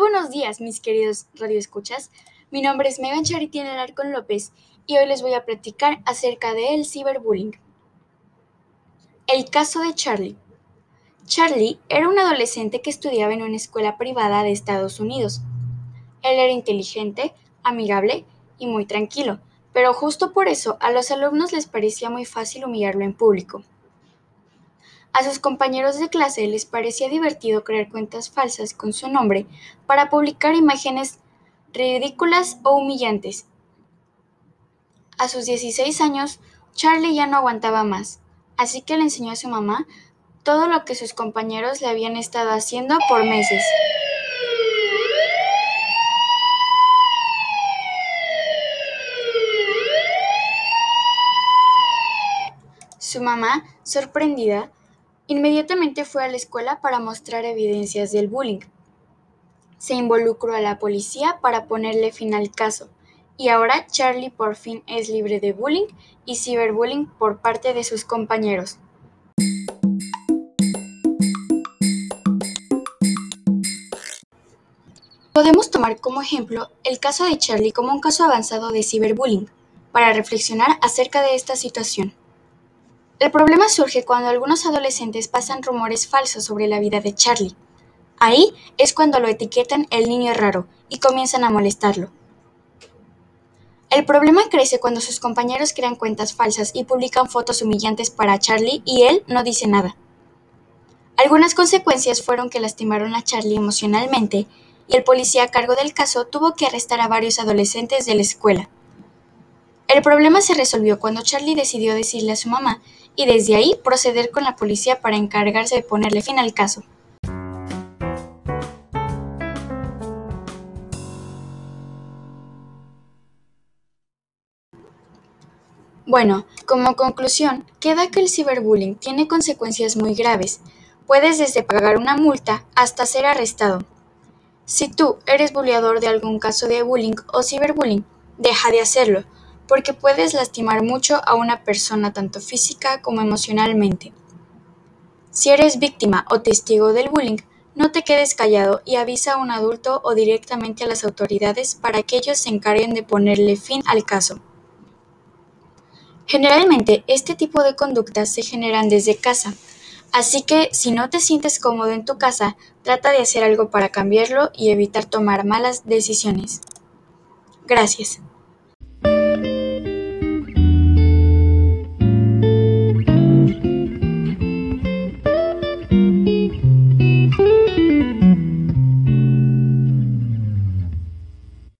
buenos días, mis queridos radioescuchas. Mi nombre es Megan Charity Alarcón López y hoy les voy a platicar acerca del ciberbullying. El caso de Charlie. Charlie era un adolescente que estudiaba en una escuela privada de Estados Unidos. Él era inteligente, amigable y muy tranquilo, pero justo por eso a los alumnos les parecía muy fácil humillarlo en público. A sus compañeros de clase les parecía divertido crear cuentas falsas con su nombre para publicar imágenes ridículas o humillantes. A sus 16 años, Charlie ya no aguantaba más, así que le enseñó a su mamá todo lo que sus compañeros le habían estado haciendo por meses. Su mamá, sorprendida, Inmediatamente fue a la escuela para mostrar evidencias del bullying. Se involucró a la policía para ponerle fin al caso, y ahora Charlie por fin es libre de bullying y ciberbullying por parte de sus compañeros. Podemos tomar como ejemplo el caso de Charlie como un caso avanzado de ciberbullying, para reflexionar acerca de esta situación. El problema surge cuando algunos adolescentes pasan rumores falsos sobre la vida de Charlie. Ahí es cuando lo etiquetan el niño raro y comienzan a molestarlo. El problema crece cuando sus compañeros crean cuentas falsas y publican fotos humillantes para Charlie y él no dice nada. Algunas consecuencias fueron que lastimaron a Charlie emocionalmente y el policía a cargo del caso tuvo que arrestar a varios adolescentes de la escuela. El problema se resolvió cuando Charlie decidió decirle a su mamá y desde ahí proceder con la policía para encargarse de ponerle fin al caso. Bueno, como conclusión, queda que el ciberbullying tiene consecuencias muy graves. Puedes desde pagar una multa hasta ser arrestado. Si tú eres bulleador de algún caso de bullying o ciberbullying, deja de hacerlo porque puedes lastimar mucho a una persona tanto física como emocionalmente. Si eres víctima o testigo del bullying, no te quedes callado y avisa a un adulto o directamente a las autoridades para que ellos se encarguen de ponerle fin al caso. Generalmente, este tipo de conductas se generan desde casa, así que si no te sientes cómodo en tu casa, trata de hacer algo para cambiarlo y evitar tomar malas decisiones. Gracias.